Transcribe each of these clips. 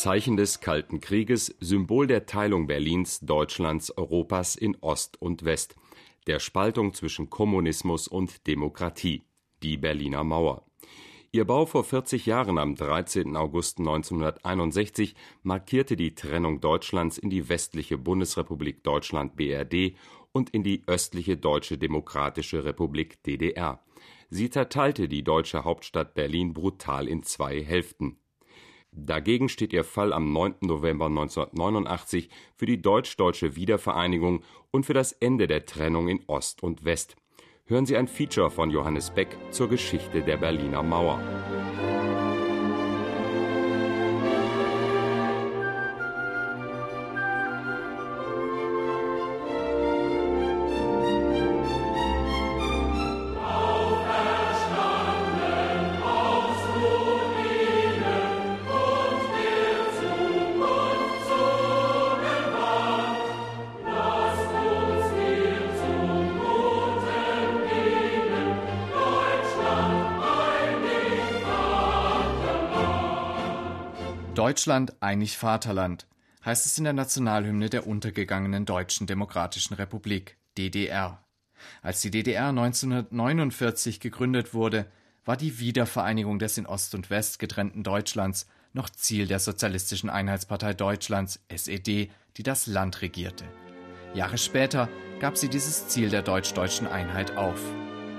Zeichen des Kalten Krieges, Symbol der Teilung Berlins, Deutschlands, Europas in Ost und West, der Spaltung zwischen Kommunismus und Demokratie, die Berliner Mauer. Ihr Bau vor 40 Jahren am 13. August 1961 markierte die Trennung Deutschlands in die westliche Bundesrepublik Deutschland BRD und in die östliche Deutsche Demokratische Republik DDR. Sie zerteilte die deutsche Hauptstadt Berlin brutal in zwei Hälften. Dagegen steht ihr Fall am 9. November 1989 für die deutsch-deutsche Wiedervereinigung und für das Ende der Trennung in Ost und West. Hören Sie ein Feature von Johannes Beck zur Geschichte der Berliner Mauer. Deutschland einig Vaterland heißt es in der Nationalhymne der untergegangenen Deutschen Demokratischen Republik DDR. Als die DDR 1949 gegründet wurde, war die Wiedervereinigung des in Ost und West getrennten Deutschlands noch Ziel der Sozialistischen Einheitspartei Deutschlands SED, die das Land regierte. Jahre später gab sie dieses Ziel der deutsch-deutschen Einheit auf.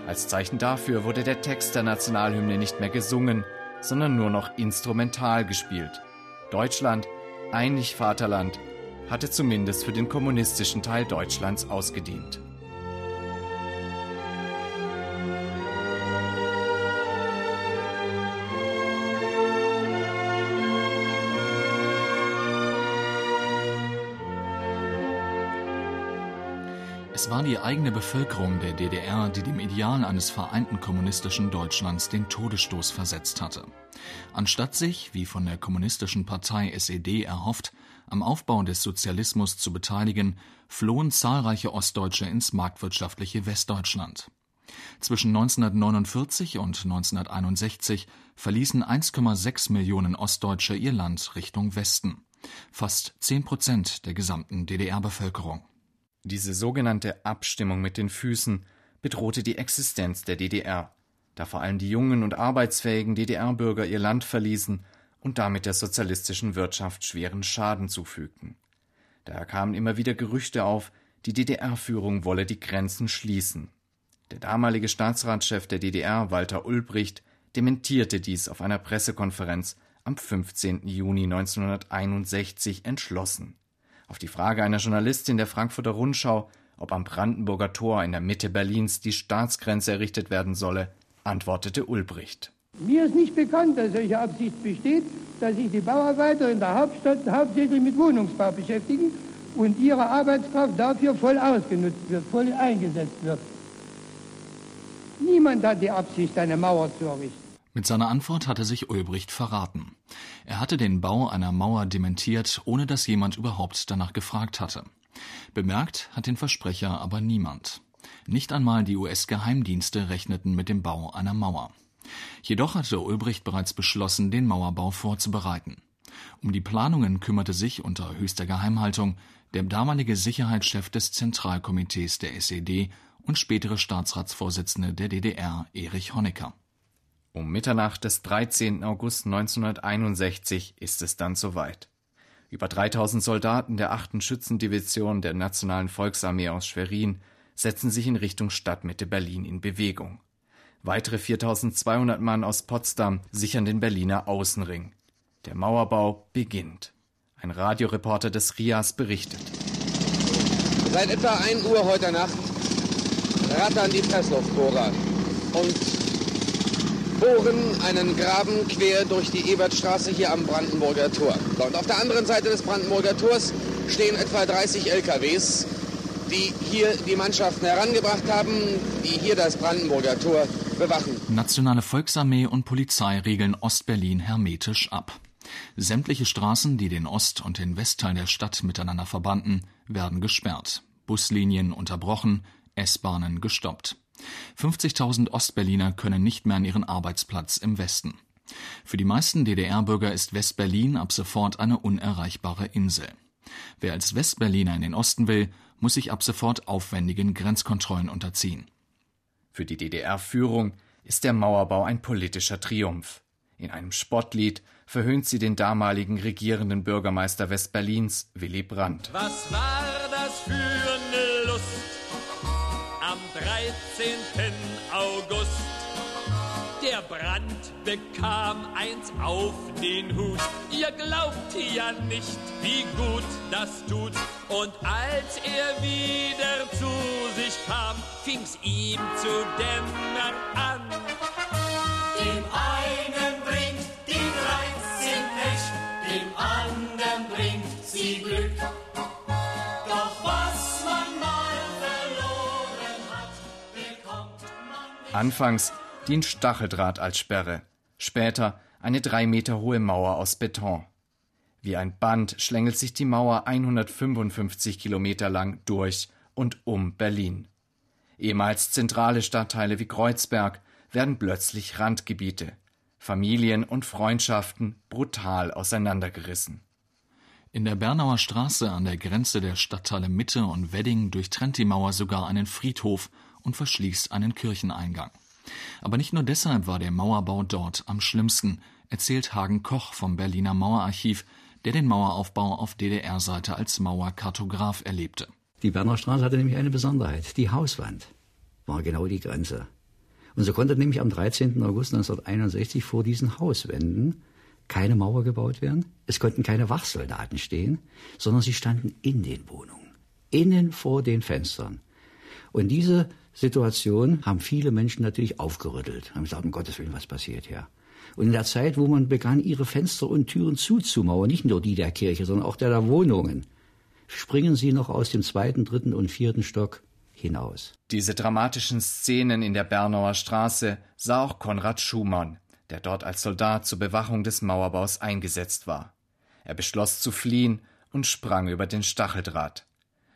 Als Zeichen dafür wurde der Text der Nationalhymne nicht mehr gesungen, sondern nur noch instrumental gespielt. Deutschland, einig Vaterland, hatte zumindest für den kommunistischen Teil Deutschlands ausgedient. Es war die eigene Bevölkerung der DDR, die dem Ideal eines vereinten kommunistischen Deutschlands den Todesstoß versetzt hatte. Anstatt sich, wie von der kommunistischen Partei SED erhofft, am Aufbau des Sozialismus zu beteiligen, flohen zahlreiche Ostdeutsche ins marktwirtschaftliche Westdeutschland. Zwischen 1949 und 1961 verließen 1,6 Millionen Ostdeutsche ihr Land Richtung Westen, fast 10 Prozent der gesamten DDR-Bevölkerung. Diese sogenannte Abstimmung mit den Füßen bedrohte die Existenz der DDR, da vor allem die jungen und arbeitsfähigen DDR-Bürger ihr Land verließen und damit der sozialistischen Wirtschaft schweren Schaden zufügten. Daher kamen immer wieder Gerüchte auf, die DDR-Führung wolle die Grenzen schließen. Der damalige Staatsratschef der DDR, Walter Ulbricht, dementierte dies auf einer Pressekonferenz am 15. Juni 1961 entschlossen. Auf die Frage einer Journalistin der Frankfurter Rundschau, ob am Brandenburger Tor in der Mitte Berlins die Staatsgrenze errichtet werden solle, antwortete Ulbricht. Mir ist nicht bekannt, dass solche Absicht besteht, dass sich die Bauarbeiter in der Hauptstadt hauptsächlich mit Wohnungsbau beschäftigen und ihre Arbeitskraft dafür voll ausgenutzt wird, voll eingesetzt wird. Niemand hat die Absicht, eine Mauer zu errichten. Mit seiner Antwort hatte sich Ulbricht verraten. Er hatte den Bau einer Mauer dementiert, ohne dass jemand überhaupt danach gefragt hatte. Bemerkt hat den Versprecher aber niemand. Nicht einmal die US-Geheimdienste rechneten mit dem Bau einer Mauer. Jedoch hatte Ulbricht bereits beschlossen, den Mauerbau vorzubereiten. Um die Planungen kümmerte sich unter höchster Geheimhaltung der damalige Sicherheitschef des Zentralkomitees der SED und spätere Staatsratsvorsitzende der DDR, Erich Honecker. Um Mitternacht des 13. August 1961 ist es dann soweit. Über 3000 Soldaten der 8. Schützendivision der Nationalen Volksarmee aus Schwerin setzen sich in Richtung Stadtmitte Berlin in Bewegung. Weitere 4200 Mann aus Potsdam sichern den Berliner Außenring. Der Mauerbau beginnt. Ein Radioreporter des RIAS berichtet. Seit etwa 1 Uhr heute Nacht rattern die Pressluftbohrer und bohren einen Graben quer durch die Ebertstraße hier am Brandenburger Tor. Und auf der anderen Seite des Brandenburger Tors stehen etwa 30 LKWs, die hier die Mannschaften herangebracht haben, die hier das Brandenburger Tor bewachen. Nationale Volksarmee und Polizei regeln Ostberlin hermetisch ab. Sämtliche Straßen, die den Ost- und den Westteil der Stadt miteinander verbanden, werden gesperrt. Buslinien unterbrochen, S-Bahnen gestoppt. 50.000 Ostberliner können nicht mehr an ihren Arbeitsplatz im Westen. Für die meisten DDR-Bürger ist West-Berlin ab sofort eine unerreichbare Insel. Wer als Westberliner in den Osten will, muss sich ab sofort aufwendigen Grenzkontrollen unterziehen. Für die DDR-Führung ist der Mauerbau ein politischer Triumph. In einem Spottlied verhöhnt sie den damaligen regierenden Bürgermeister Westberlins, Willy Brandt. Was war das für Der Brand bekam eins auf den Hut. Ihr glaubt ja nicht, wie gut das tut. Und als er wieder zu sich kam, fing's ihm zu dämmern an. Dem einen bringt die 13 Pech, dem anderen bringt sie Glück. Anfangs dient Stacheldraht als Sperre, später eine drei Meter hohe Mauer aus Beton. Wie ein Band schlängelt sich die Mauer 155 Kilometer lang durch und um Berlin. Ehemals zentrale Stadtteile wie Kreuzberg werden plötzlich Randgebiete. Familien und Freundschaften brutal auseinandergerissen. In der Bernauer Straße an der Grenze der Stadtteile Mitte und Wedding durchtrennt die Mauer sogar einen Friedhof und verschließt einen Kircheneingang. Aber nicht nur deshalb war der Mauerbau dort am schlimmsten, erzählt Hagen Koch vom Berliner Mauerarchiv, der den Maueraufbau auf DDR-Seite als Mauerkartograf erlebte. Die Berner Straße hatte nämlich eine Besonderheit. Die Hauswand war genau die Grenze. Und so konnte nämlich am 13. August 1961 vor diesen Hauswänden keine Mauer gebaut werden. Es konnten keine Wachsoldaten stehen, sondern sie standen in den Wohnungen, innen vor den Fenstern. Und diese Situation haben viele Menschen natürlich aufgerüttelt, haben gesagt, um Gottes Willen, was passiert hier? Und in der Zeit, wo man begann, ihre Fenster und Türen zuzumauern, nicht nur die der Kirche, sondern auch der der Wohnungen, springen sie noch aus dem zweiten, dritten und vierten Stock hinaus. Diese dramatischen Szenen in der Bernauer Straße sah auch Konrad Schumann, der dort als Soldat zur Bewachung des Mauerbaus eingesetzt war. Er beschloss zu fliehen und sprang über den Stacheldraht.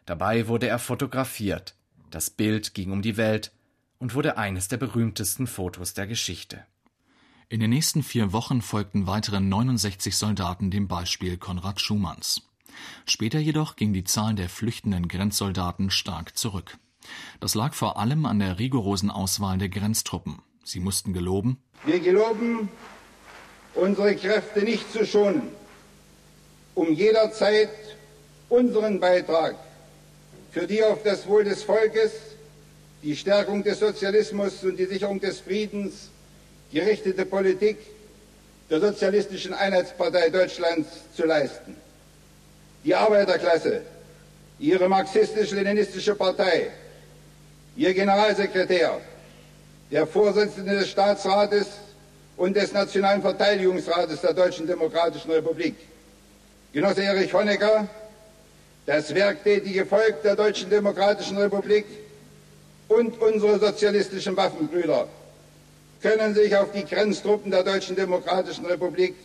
Dabei wurde er fotografiert. Das Bild ging um die Welt und wurde eines der berühmtesten Fotos der Geschichte. In den nächsten vier Wochen folgten weitere 69 Soldaten dem Beispiel Konrad Schumanns. Später jedoch ging die Zahl der flüchtenden Grenzsoldaten stark zurück. Das lag vor allem an der rigorosen Auswahl der Grenztruppen. Sie mussten geloben, Wir geloben, unsere Kräfte nicht zu schonen, um jederzeit unseren Beitrag für die auf das Wohl des Volkes, die Stärkung des Sozialismus und die Sicherung des Friedens gerichtete Politik der Sozialistischen Einheitspartei Deutschlands zu leisten. Die Arbeiterklasse, ihre marxistisch-leninistische Partei, ihr Generalsekretär, der Vorsitzende des Staatsrates und des Nationalen Verteidigungsrates der Deutschen Demokratischen Republik, Genosse Erich Honecker, das werktätige Volk der Deutschen Demokratischen Republik und unsere sozialistischen Waffenbrüder können sich auf die Grenztruppen der Deutschen Demokratischen Republik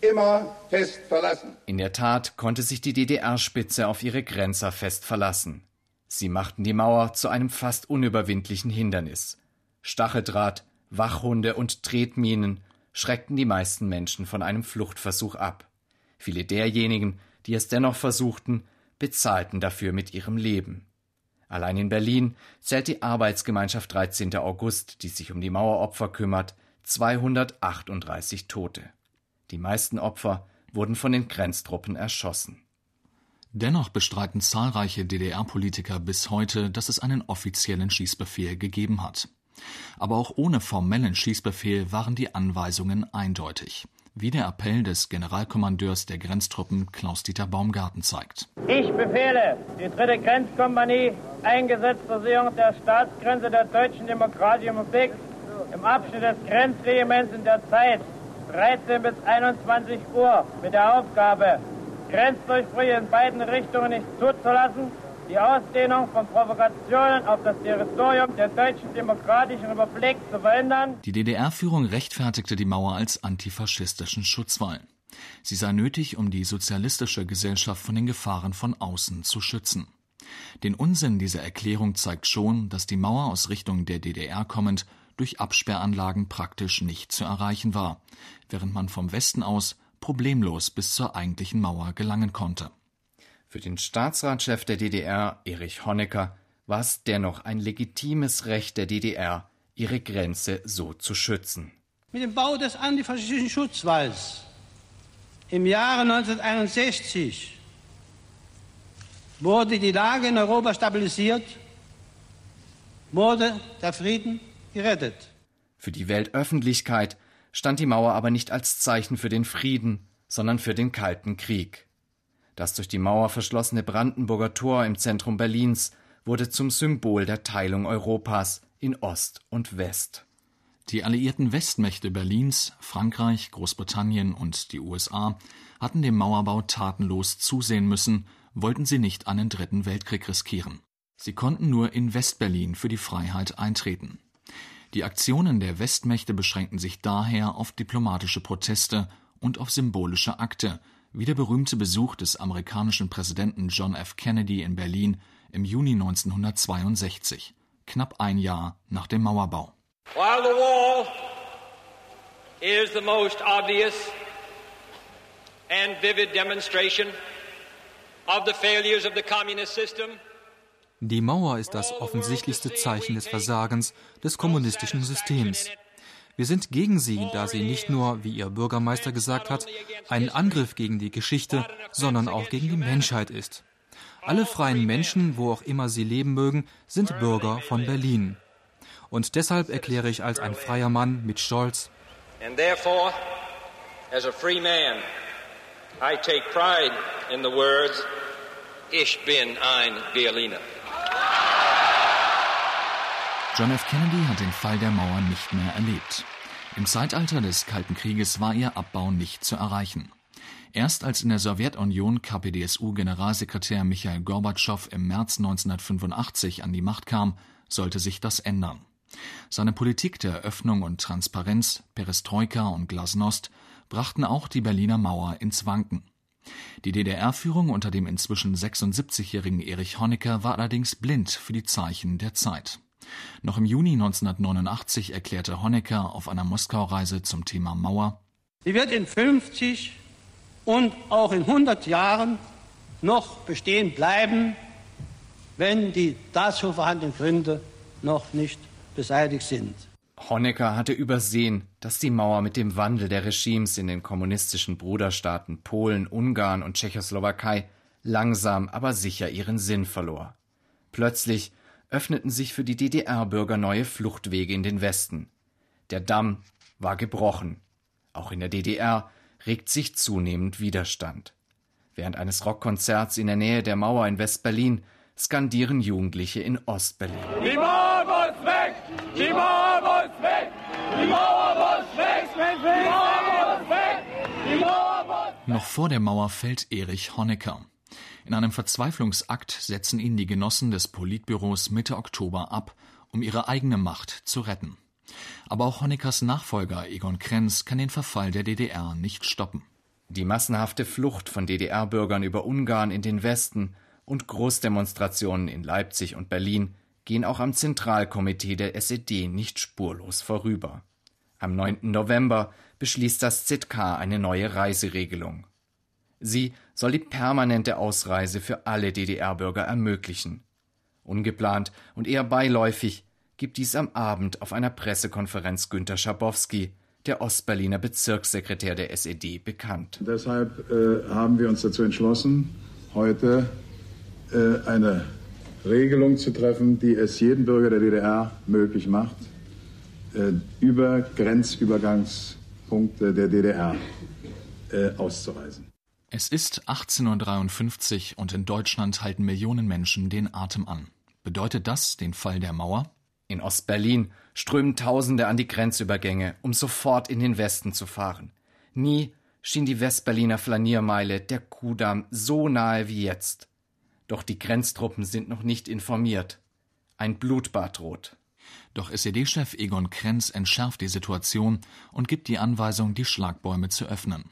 immer fest verlassen. In der Tat konnte sich die DDR-Spitze auf ihre Grenzer fest verlassen. Sie machten die Mauer zu einem fast unüberwindlichen Hindernis. Stacheldraht, Wachhunde und Tretminen schreckten die meisten Menschen von einem Fluchtversuch ab. Viele derjenigen, die es dennoch versuchten, bezahlten dafür mit ihrem Leben. Allein in Berlin zählt die Arbeitsgemeinschaft 13. August, die sich um die Maueropfer kümmert, 238 Tote. Die meisten Opfer wurden von den Grenztruppen erschossen. Dennoch bestreiten zahlreiche DDR-Politiker bis heute, dass es einen offiziellen Schießbefehl gegeben hat. Aber auch ohne formellen Schießbefehl waren die Anweisungen eindeutig, wie der Appell des Generalkommandeurs der Grenztruppen Klaus-Dieter Baumgarten zeigt. Ich befehle die dritte Grenzkompanie, eingesetzt zur Sicherung der Staatsgrenze der Deutschen Demokratischen Republik im Abschnitt des Grenzregiments in der Zeit 13 bis 21 Uhr mit der Aufgabe, Grenzdurchbrüche in beiden Richtungen nicht zuzulassen, die Ausdehnung von Provokationen auf das Territorium der Deutschen Demokratischen Republik zu verhindern. Die DDR-Führung rechtfertigte die Mauer als antifaschistischen Schutzwall. Sie sei nötig, um die sozialistische Gesellschaft von den Gefahren von außen zu schützen. Den Unsinn dieser Erklärung zeigt schon, dass die Mauer aus Richtung der DDR kommend durch Absperranlagen praktisch nicht zu erreichen war, während man vom Westen aus problemlos bis zur eigentlichen Mauer gelangen konnte. Für den Staatsratschef der DDR, Erich Honecker, war es dennoch ein legitimes Recht der DDR, ihre Grenze so zu schützen. Mit dem Bau des antifaschistischen Schutzwalls im Jahre 1961 wurde die Lage in Europa stabilisiert, wurde der Frieden gerettet. Für die Weltöffentlichkeit stand die Mauer aber nicht als Zeichen für den Frieden, sondern für den Kalten Krieg. Das durch die Mauer verschlossene Brandenburger Tor im Zentrum Berlins wurde zum Symbol der Teilung Europas in Ost und West. Die alliierten Westmächte Berlins, Frankreich, Großbritannien und die USA hatten dem Mauerbau tatenlos zusehen müssen, wollten sie nicht einen dritten Weltkrieg riskieren. Sie konnten nur in Westberlin für die Freiheit eintreten. Die Aktionen der Westmächte beschränkten sich daher auf diplomatische Proteste und auf symbolische Akte, wie der berühmte Besuch des amerikanischen Präsidenten John F. Kennedy in Berlin im Juni 1962, knapp ein Jahr nach dem Mauerbau. While the wall is the most obvious and vivid demonstration of the failures of the communist system, die Mauer ist das offensichtlichste Zeichen des Versagens des kommunistischen Systems. Wir sind gegen sie, da sie nicht nur, wie ihr Bürgermeister gesagt hat, ein Angriff gegen die Geschichte, sondern auch gegen die Menschheit ist. Alle freien Menschen, wo auch immer sie leben mögen, sind Bürger von Berlin. Und deshalb erkläre ich als ein freier Mann mit Stolz, and therefore, as a free man, I take pride in the words, Ich bin ein Berliner. John F. Kennedy hat den Fall der Mauer nicht mehr erlebt. Im Zeitalter des Kalten Krieges war ihr Abbau nicht zu erreichen. Erst als in der Sowjetunion KPDSU-Generalsekretär Michail Gorbatschow im März 1985 an die Macht kam, sollte sich das ändern. Seine Politik der Öffnung und Transparenz, Perestroika und Glasnost brachten auch die Berliner Mauer ins Wanken. Die DDR-Führung unter dem inzwischen 76-jährigen Erich Honecker war allerdings blind für die Zeichen der Zeit. Noch im Juni 1989 erklärte Honecker auf einer Moskau-Reise zum Thema Mauer, Sie wird in 50 und auch in 100 Jahren noch bestehen bleiben, wenn die dazu vorhandenen Gründe noch nicht beseitigt sind. Honecker hatte übersehen, dass die Mauer mit dem Wandel der Regimes in den kommunistischen Bruderstaaten Polen, Ungarn und Tschechoslowakei langsam aber sicher ihren Sinn verlor. Plötzlich öffneten sich für die DDR-Bürger neue Fluchtwege in den Westen. Der Damm war gebrochen. Auch in der DDR regt sich zunehmend Widerstand. Während eines Rockkonzerts in der Nähe der Mauer in West-Berlin skandieren Jugendliche in Ost-Berlin. Die Mauer muss weg! Die Mauer muss weg! Die Mauer muss weg! Die Mauer muss weg! Die Mauer muss Noch vor der Mauer fällt Erich Honecker. In einem Verzweiflungsakt setzen ihn die Genossen des Politbüros Mitte Oktober ab, um ihre eigene Macht zu retten. Aber auch Honeckers Nachfolger Egon Krenz kann den Verfall der DDR nicht stoppen. Die massenhafte Flucht von DDR-Bürgern über Ungarn in den Westen und Großdemonstrationen in Leipzig und Berlin gehen auch am Zentralkomitee der SED nicht spurlos vorüber. Am 9. November beschließt das ZK eine neue Reiseregelung. Sie soll die permanente Ausreise für alle DDR-Bürger ermöglichen. Ungeplant und eher beiläufig gibt dies am Abend auf einer Pressekonferenz Günter Schabowski, der Ostberliner Bezirkssekretär der SED, bekannt. Deshalb äh, haben wir uns dazu entschlossen, heute äh, eine Regelung zu treffen, die es jedem Bürger der DDR möglich macht, äh, über Grenzübergangspunkte der DDR äh, auszureisen. Es ist 1853 und in Deutschland halten Millionen Menschen den Atem an. Bedeutet das den Fall der Mauer? In Ostberlin strömen Tausende an die Grenzübergänge, um sofort in den Westen zu fahren. Nie schien die Westberliner Flaniermeile der Kudamm so nahe wie jetzt. Doch die Grenztruppen sind noch nicht informiert. Ein Blutbad droht. Doch SED-Chef Egon Krenz entschärft die Situation und gibt die Anweisung, die Schlagbäume zu öffnen.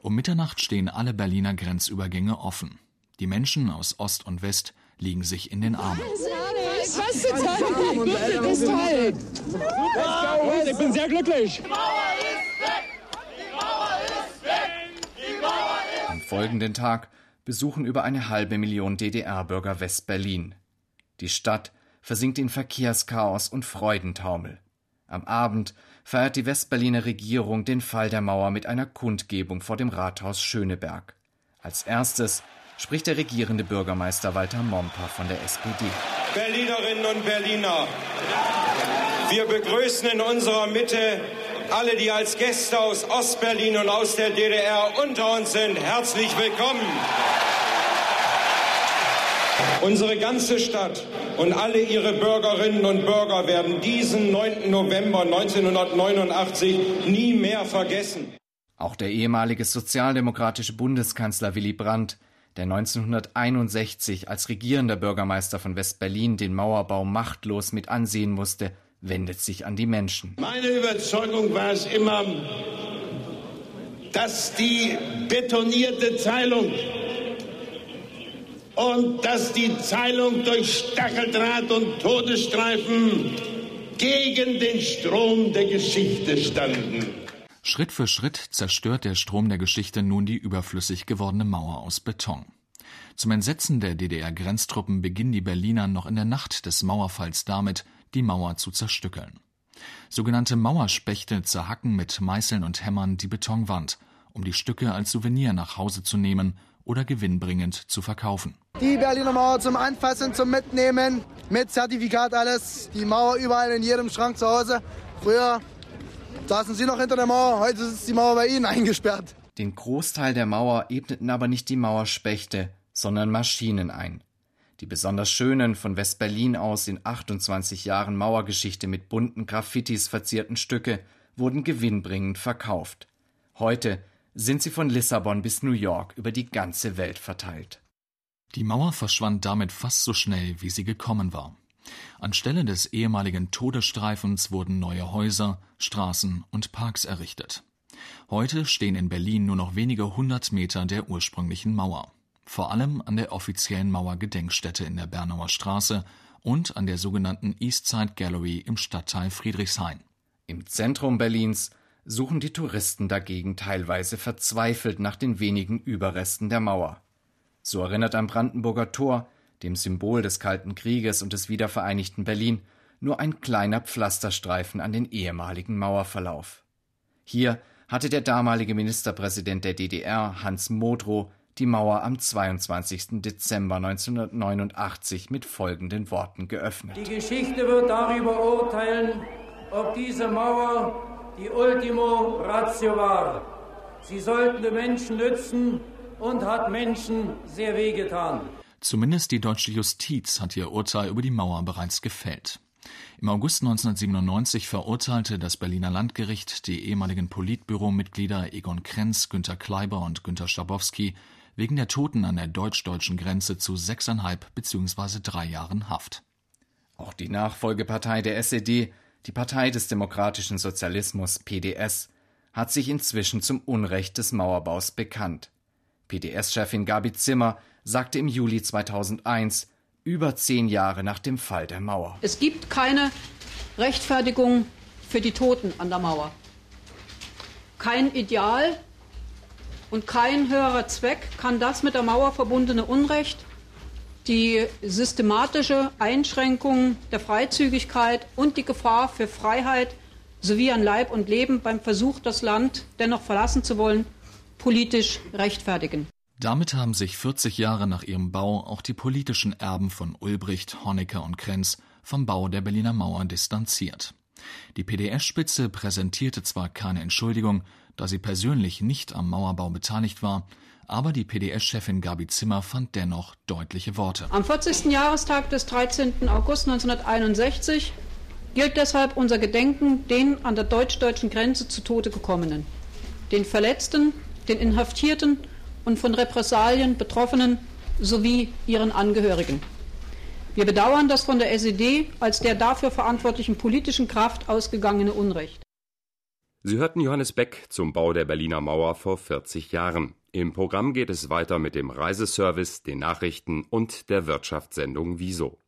Um Mitternacht stehen alle Berliner Grenzübergänge offen. Die Menschen aus Ost und West liegen sich in den Armen. was toll. Das ist toll. Ich bin sehr glücklich. Am folgenden Tag besuchen über eine halbe Million DDR-Bürger West-Berlin. Die Stadt versinkt in Verkehrschaos und Freudentaumel. Am Abend feiert die Westberliner Regierung den Fall der Mauer mit einer Kundgebung vor dem Rathaus Schöneberg. Als erstes spricht der regierende Bürgermeister Walter Momper von der SPD. Berlinerinnen und Berliner, wir begrüßen in unserer Mitte alle, die als Gäste aus Ostberlin und aus der DDR unter uns sind. Herzlich willkommen. Unsere ganze Stadt und alle ihre Bürgerinnen und Bürger werden diesen 9. November 1989 nie mehr vergessen. Auch der ehemalige sozialdemokratische Bundeskanzler Willy Brandt, der 1961 als regierender Bürgermeister von West-Berlin den Mauerbau machtlos mit ansehen musste, wendet sich an die Menschen. Meine Überzeugung war es immer, dass die betonierte Teilung und dass die Teilung durch Stacheldraht und Todesstreifen gegen den Strom der Geschichte standen. Schritt für Schritt zerstört der Strom der Geschichte nun die überflüssig gewordene Mauer aus Beton. Zum Entsetzen der DDR-Grenztruppen beginnen die Berliner noch in der Nacht des Mauerfalls damit, die Mauer zu zerstückeln. Sogenannte Mauerspechte zerhacken mit Meißeln und Hämmern die Betonwand, um die Stücke als Souvenir nach Hause zu nehmen oder gewinnbringend zu verkaufen. Die Berliner Mauer zum Anfassen, zum Mitnehmen, mit Zertifikat alles. Die Mauer überall in jedem Schrank zu Hause. Früher saßen Sie noch hinter der Mauer, heute ist die Mauer bei Ihnen eingesperrt. Den Großteil der Mauer ebneten aber nicht die Mauerspechte, sondern Maschinen ein. Die besonders schönen, von West-Berlin aus in 28 Jahren Mauergeschichte mit bunten Graffitis verzierten Stücke wurden gewinnbringend verkauft. Heute sind sie von Lissabon bis New York über die ganze Welt verteilt. Die Mauer verschwand damit fast so schnell, wie sie gekommen war. Anstelle des ehemaligen Todesstreifens wurden neue Häuser, Straßen und Parks errichtet. Heute stehen in Berlin nur noch wenige hundert Meter der ursprünglichen Mauer vor allem an der offiziellen Mauergedenkstätte in der Bernauer Straße und an der sogenannten Eastside Gallery im Stadtteil Friedrichshain. Im Zentrum Berlins suchen die Touristen dagegen teilweise verzweifelt nach den wenigen Überresten der Mauer. So erinnert am Brandenburger Tor, dem Symbol des Kalten Krieges und des wiedervereinigten Berlin, nur ein kleiner Pflasterstreifen an den ehemaligen Mauerverlauf. Hier hatte der damalige Ministerpräsident der DDR, Hans Modrow, die Mauer am 22. Dezember 1989 mit folgenden Worten geöffnet. Die Geschichte wird darüber urteilen, ob diese Mauer die Ultimo Ratio war. Sie sollten den Menschen nützen und hat Menschen sehr wehgetan. Zumindest die deutsche Justiz hat ihr Urteil über die Mauer bereits gefällt. Im August 1997 verurteilte das Berliner Landgericht die ehemaligen Politbüromitglieder Egon Krenz, Günter Kleiber und Günter Schabowski wegen der Toten an der deutsch-deutschen Grenze zu sechseinhalb bzw. drei Jahren Haft. Auch die Nachfolgepartei der SED, die Partei des demokratischen Sozialismus PDS, hat sich inzwischen zum Unrecht des Mauerbaus bekannt. PDS-Chefin Gabi Zimmer sagte im Juli 2001, über zehn Jahre nach dem Fall der Mauer. Es gibt keine Rechtfertigung für die Toten an der Mauer. Kein Ideal, und kein höherer Zweck kann das mit der Mauer verbundene Unrecht, die systematische Einschränkung der Freizügigkeit und die Gefahr für Freiheit sowie an Leib und Leben beim Versuch, das Land dennoch verlassen zu wollen, politisch rechtfertigen. Damit haben sich 40 Jahre nach ihrem Bau auch die politischen Erben von Ulbricht, Honecker und Krenz vom Bau der Berliner Mauer distanziert. Die PDS-Spitze präsentierte zwar keine Entschuldigung, da sie persönlich nicht am Mauerbau beteiligt war, aber die PDS-Chefin Gabi Zimmer fand dennoch deutliche Worte. Am 40. Jahrestag des 13. August 1961 gilt deshalb unser Gedenken den an der deutsch-deutschen Grenze zu Tode gekommenen, den Verletzten, den Inhaftierten und von Repressalien Betroffenen sowie ihren Angehörigen. Wir bedauern das von der SED als der dafür verantwortlichen politischen Kraft ausgegangene Unrecht. Sie hörten Johannes Beck zum Bau der Berliner Mauer vor 40 Jahren. Im Programm geht es weiter mit dem Reiseservice, den Nachrichten und der Wirtschaftssendung Wieso.